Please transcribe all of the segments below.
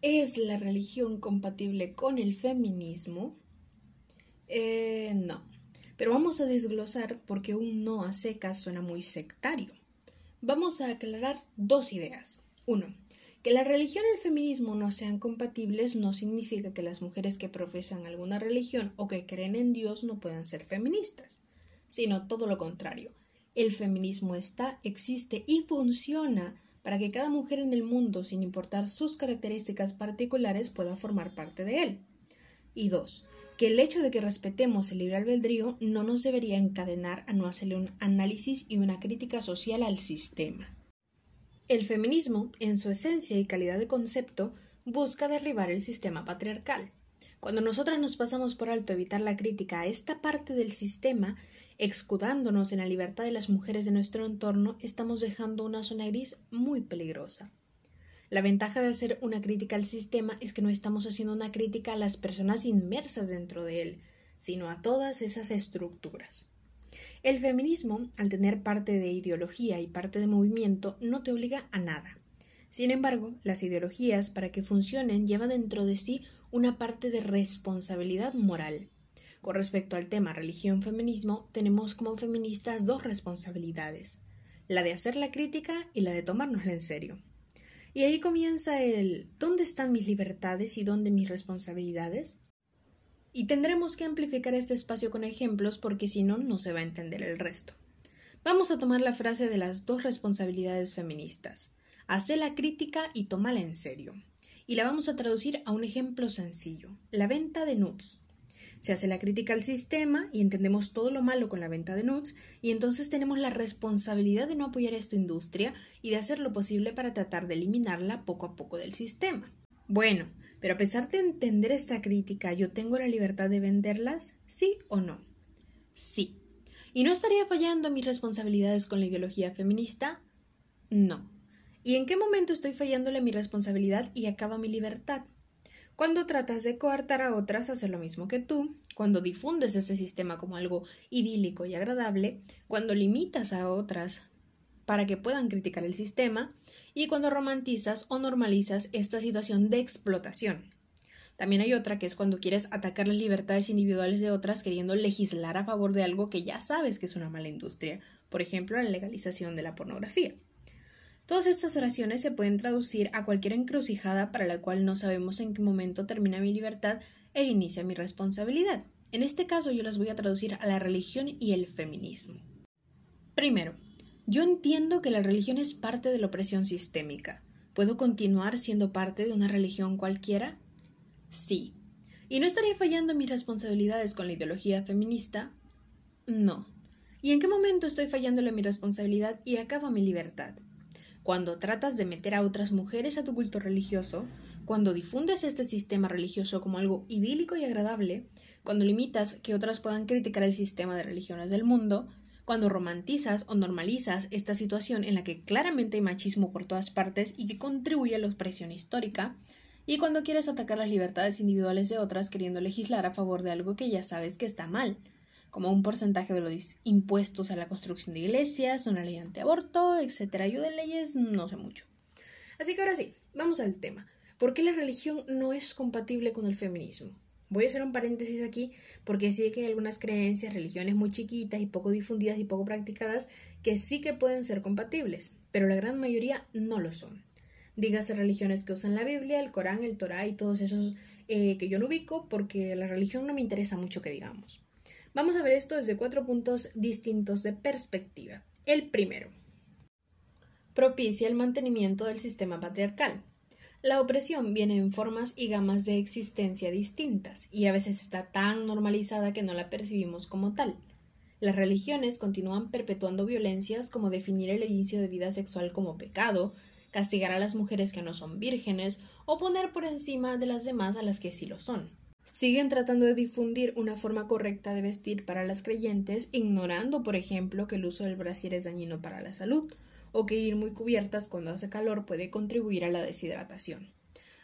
¿Es la religión compatible con el feminismo? Eh, no. Pero vamos a desglosar porque un no a secas suena muy sectario. Vamos a aclarar dos ideas. Uno, que la religión y el feminismo no sean compatibles no significa que las mujeres que profesan alguna religión o que creen en Dios no puedan ser feministas, sino todo lo contrario. El feminismo está, existe y funciona para que cada mujer en el mundo, sin importar sus características particulares, pueda formar parte de él. Y dos, que el hecho de que respetemos el libre albedrío no nos debería encadenar a no hacerle un análisis y una crítica social al sistema. El feminismo, en su esencia y calidad de concepto, busca derribar el sistema patriarcal. Cuando nosotras nos pasamos por alto evitar la crítica a esta parte del sistema, excudándonos en la libertad de las mujeres de nuestro entorno, estamos dejando una zona gris muy peligrosa. La ventaja de hacer una crítica al sistema es que no estamos haciendo una crítica a las personas inmersas dentro de él, sino a todas esas estructuras. El feminismo, al tener parte de ideología y parte de movimiento, no te obliga a nada. Sin embargo, las ideologías, para que funcionen, llevan dentro de sí una parte de responsabilidad moral. Con respecto al tema religión-feminismo, tenemos como feministas dos responsabilidades, la de hacer la crítica y la de tomárnosla en serio. Y ahí comienza el ¿dónde están mis libertades y dónde mis responsabilidades? Y tendremos que amplificar este espacio con ejemplos porque si no, no se va a entender el resto. Vamos a tomar la frase de las dos responsabilidades feministas. Hace la crítica y tómala en serio. Y la vamos a traducir a un ejemplo sencillo, la venta de nudes. Se hace la crítica al sistema y entendemos todo lo malo con la venta de nudes y entonces tenemos la responsabilidad de no apoyar esta industria y de hacer lo posible para tratar de eliminarla poco a poco del sistema. Bueno, pero a pesar de entender esta crítica, ¿yo tengo la libertad de venderlas? ¿Sí o no? Sí. ¿Y no estaría fallando mis responsabilidades con la ideología feminista? No. ¿Y en qué momento estoy fallándole mi responsabilidad y acaba mi libertad? Cuando tratas de coartar a otras a hacer lo mismo que tú, cuando difundes este sistema como algo idílico y agradable, cuando limitas a otras para que puedan criticar el sistema, y cuando romantizas o normalizas esta situación de explotación. También hay otra que es cuando quieres atacar las libertades individuales de otras queriendo legislar a favor de algo que ya sabes que es una mala industria, por ejemplo, la legalización de la pornografía. Todas estas oraciones se pueden traducir a cualquier encrucijada para la cual no sabemos en qué momento termina mi libertad e inicia mi responsabilidad. En este caso yo las voy a traducir a la religión y el feminismo. Primero, yo entiendo que la religión es parte de la opresión sistémica. ¿Puedo continuar siendo parte de una religión cualquiera? Sí. ¿Y no estaría fallando mis responsabilidades con la ideología feminista? No. ¿Y en qué momento estoy fallándole mi responsabilidad y acaba mi libertad? Cuando tratas de meter a otras mujeres a tu culto religioso, cuando difundes este sistema religioso como algo idílico y agradable, cuando limitas que otras puedan criticar el sistema de religiones del mundo, cuando romantizas o normalizas esta situación en la que claramente hay machismo por todas partes y que contribuye a la opresión histórica, y cuando quieres atacar las libertades individuales de otras queriendo legislar a favor de algo que ya sabes que está mal como un porcentaje de los impuestos a la construcción de iglesias, una ley antiaborto, etcétera. Yo de leyes no sé mucho. Así que ahora sí, vamos al tema. ¿Por qué la religión no es compatible con el feminismo? Voy a hacer un paréntesis aquí porque sí que hay algunas creencias, religiones muy chiquitas y poco difundidas y poco practicadas que sí que pueden ser compatibles, pero la gran mayoría no lo son. Dígase religiones que usan la Biblia, el Corán, el Torah y todos esos eh, que yo no ubico porque la religión no me interesa mucho que digamos. Vamos a ver esto desde cuatro puntos distintos de perspectiva. El primero, propicia el mantenimiento del sistema patriarcal. La opresión viene en formas y gamas de existencia distintas y a veces está tan normalizada que no la percibimos como tal. Las religiones continúan perpetuando violencias como definir el inicio de vida sexual como pecado, castigar a las mujeres que no son vírgenes o poner por encima de las demás a las que sí lo son siguen tratando de difundir una forma correcta de vestir para las creyentes, ignorando, por ejemplo, que el uso del brasier es dañino para la salud, o que ir muy cubiertas cuando hace calor puede contribuir a la deshidratación.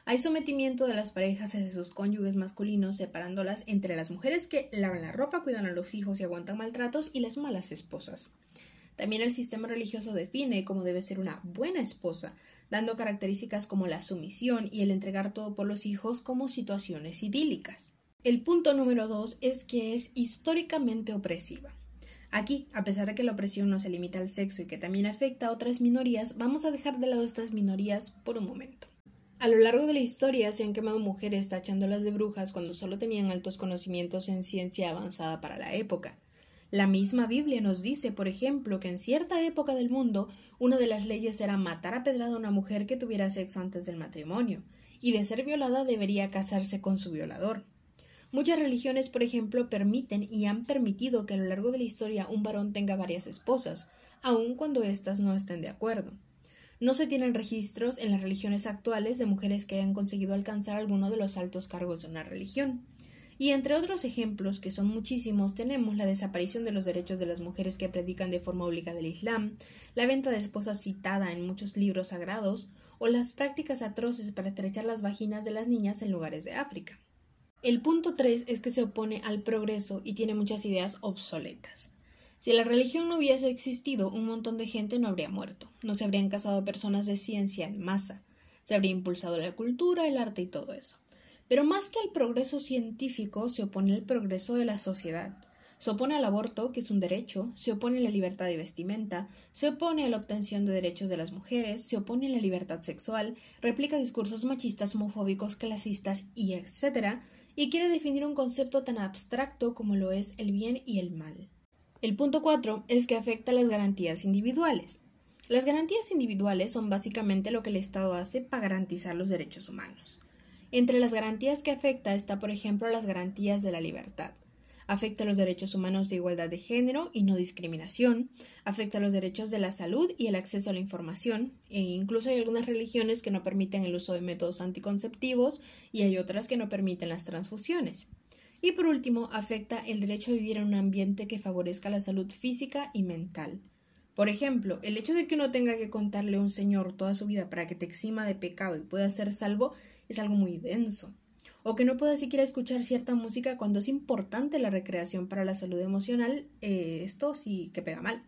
Hay sometimiento de las parejas hacia sus cónyuges masculinos, separándolas entre las mujeres que lavan la ropa, cuidan a los hijos y aguantan maltratos y las malas esposas. También el sistema religioso define cómo debe ser una buena esposa, dando características como la sumisión y el entregar todo por los hijos como situaciones idílicas. El punto número dos es que es históricamente opresiva. Aquí, a pesar de que la opresión no se limita al sexo y que también afecta a otras minorías, vamos a dejar de lado estas minorías por un momento. A lo largo de la historia se han quemado mujeres tachándolas de brujas cuando solo tenían altos conocimientos en ciencia avanzada para la época. La misma Biblia nos dice, por ejemplo, que en cierta época del mundo una de las leyes era matar a pedrada a una mujer que tuviera sexo antes del matrimonio, y de ser violada debería casarse con su violador. Muchas religiones, por ejemplo, permiten y han permitido que a lo largo de la historia un varón tenga varias esposas, aun cuando éstas no estén de acuerdo. No se tienen registros en las religiones actuales de mujeres que hayan conseguido alcanzar alguno de los altos cargos de una religión. Y entre otros ejemplos, que son muchísimos, tenemos la desaparición de los derechos de las mujeres que predican de forma obligada el Islam, la venta de esposas citada en muchos libros sagrados, o las prácticas atroces para estrechar las vaginas de las niñas en lugares de África. El punto 3 es que se opone al progreso y tiene muchas ideas obsoletas. Si la religión no hubiese existido, un montón de gente no habría muerto, no se habrían casado personas de ciencia en masa, se habría impulsado la cultura, el arte y todo eso. Pero más que al progreso científico, se opone el progreso de la sociedad. Se opone al aborto, que es un derecho, se opone a la libertad de vestimenta, se opone a la obtención de derechos de las mujeres, se opone a la libertad sexual, replica discursos machistas, homofóbicos, clasistas y etc., y quiere definir un concepto tan abstracto como lo es el bien y el mal. El punto 4 es que afecta a las garantías individuales. Las garantías individuales son básicamente lo que el Estado hace para garantizar los derechos humanos. Entre las garantías que afecta está, por ejemplo, las garantías de la libertad. Afecta los derechos humanos de igualdad de género y no discriminación, afecta los derechos de la salud y el acceso a la información, e incluso hay algunas religiones que no permiten el uso de métodos anticonceptivos y hay otras que no permiten las transfusiones. Y por último, afecta el derecho a vivir en un ambiente que favorezca la salud física y mental. Por ejemplo, el hecho de que uno tenga que contarle a un señor toda su vida para que te exima de pecado y pueda ser salvo es algo muy denso. O que no pueda siquiera escuchar cierta música cuando es importante la recreación para la salud emocional, eh, esto sí que pega mal.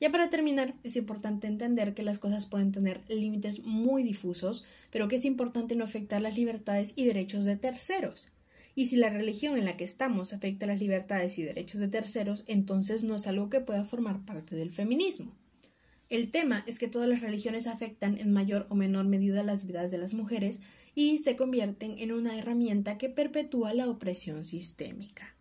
Ya para terminar, es importante entender que las cosas pueden tener límites muy difusos, pero que es importante no afectar las libertades y derechos de terceros. Y si la religión en la que estamos afecta las libertades y derechos de terceros, entonces no es algo que pueda formar parte del feminismo. El tema es que todas las religiones afectan en mayor o menor medida las vidas de las mujeres y se convierten en una herramienta que perpetúa la opresión sistémica.